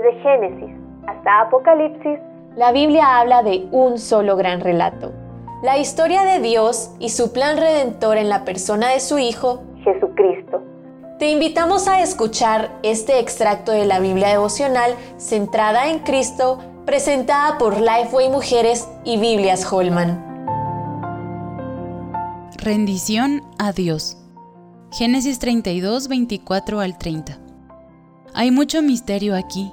Desde Génesis hasta Apocalipsis, la Biblia habla de un solo gran relato. La historia de Dios y su plan redentor en la persona de su Hijo, Jesucristo. Te invitamos a escuchar este extracto de la Biblia devocional centrada en Cristo, presentada por Lifeway Mujeres y Biblias Holman. Rendición a Dios. Génesis 32, 24 al 30. Hay mucho misterio aquí.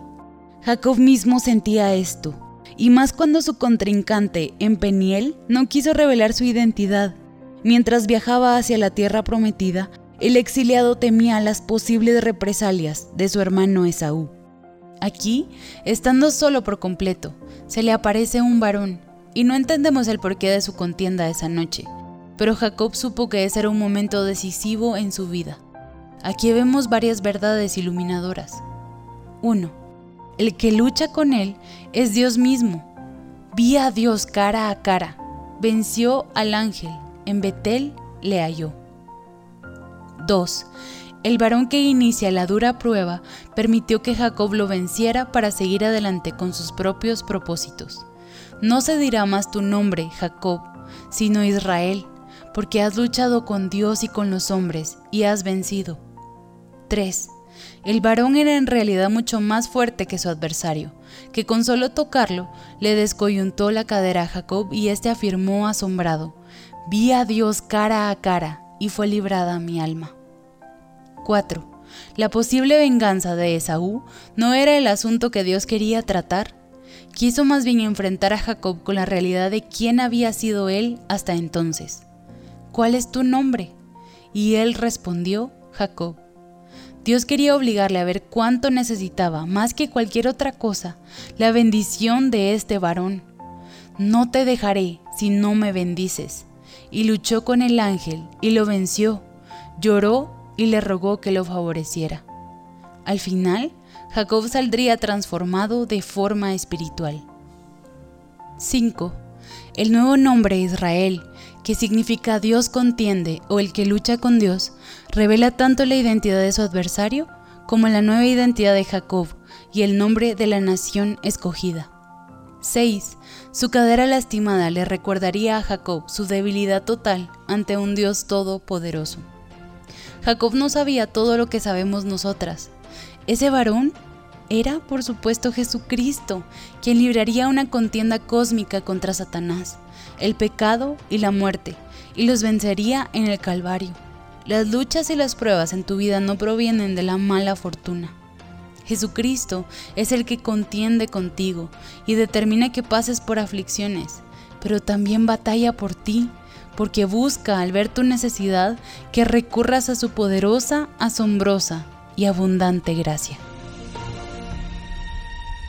Jacob mismo sentía esto, y más cuando su contrincante, en Peniel, no quiso revelar su identidad. Mientras viajaba hacia la tierra prometida, el exiliado temía las posibles represalias de su hermano Esaú. Aquí, estando solo por completo, se le aparece un varón, y no entendemos el porqué de su contienda esa noche pero Jacob supo que ese era un momento decisivo en su vida. Aquí vemos varias verdades iluminadoras. 1. El que lucha con él es Dios mismo. Vi a Dios cara a cara. Venció al ángel. En Betel le halló. 2. El varón que inicia la dura prueba permitió que Jacob lo venciera para seguir adelante con sus propios propósitos. No se dirá más tu nombre, Jacob, sino Israel, porque has luchado con Dios y con los hombres y has vencido. 3. El varón era en realidad mucho más fuerte que su adversario, que con solo tocarlo le descoyuntó la cadera a Jacob y éste afirmó asombrado, vi a Dios cara a cara y fue librada mi alma. 4. La posible venganza de Esaú no era el asunto que Dios quería tratar. Quiso más bien enfrentar a Jacob con la realidad de quién había sido él hasta entonces. ¿cuál es tu nombre? Y él respondió, Jacob. Dios quería obligarle a ver cuánto necesitaba, más que cualquier otra cosa, la bendición de este varón. No te dejaré si no me bendices. Y luchó con el ángel y lo venció. Lloró y le rogó que lo favoreciera. Al final, Jacob saldría transformado de forma espiritual. 5. El nuevo nombre Israel que significa Dios contiende o el que lucha con Dios, revela tanto la identidad de su adversario como la nueva identidad de Jacob y el nombre de la nación escogida. 6. Su cadera lastimada le recordaría a Jacob su debilidad total ante un Dios todopoderoso. Jacob no sabía todo lo que sabemos nosotras. Ese varón era, por supuesto, Jesucristo, quien libraría una contienda cósmica contra Satanás el pecado y la muerte, y los vencería en el Calvario. Las luchas y las pruebas en tu vida no provienen de la mala fortuna. Jesucristo es el que contiende contigo y determina que pases por aflicciones, pero también batalla por ti, porque busca al ver tu necesidad que recurras a su poderosa, asombrosa y abundante gracia.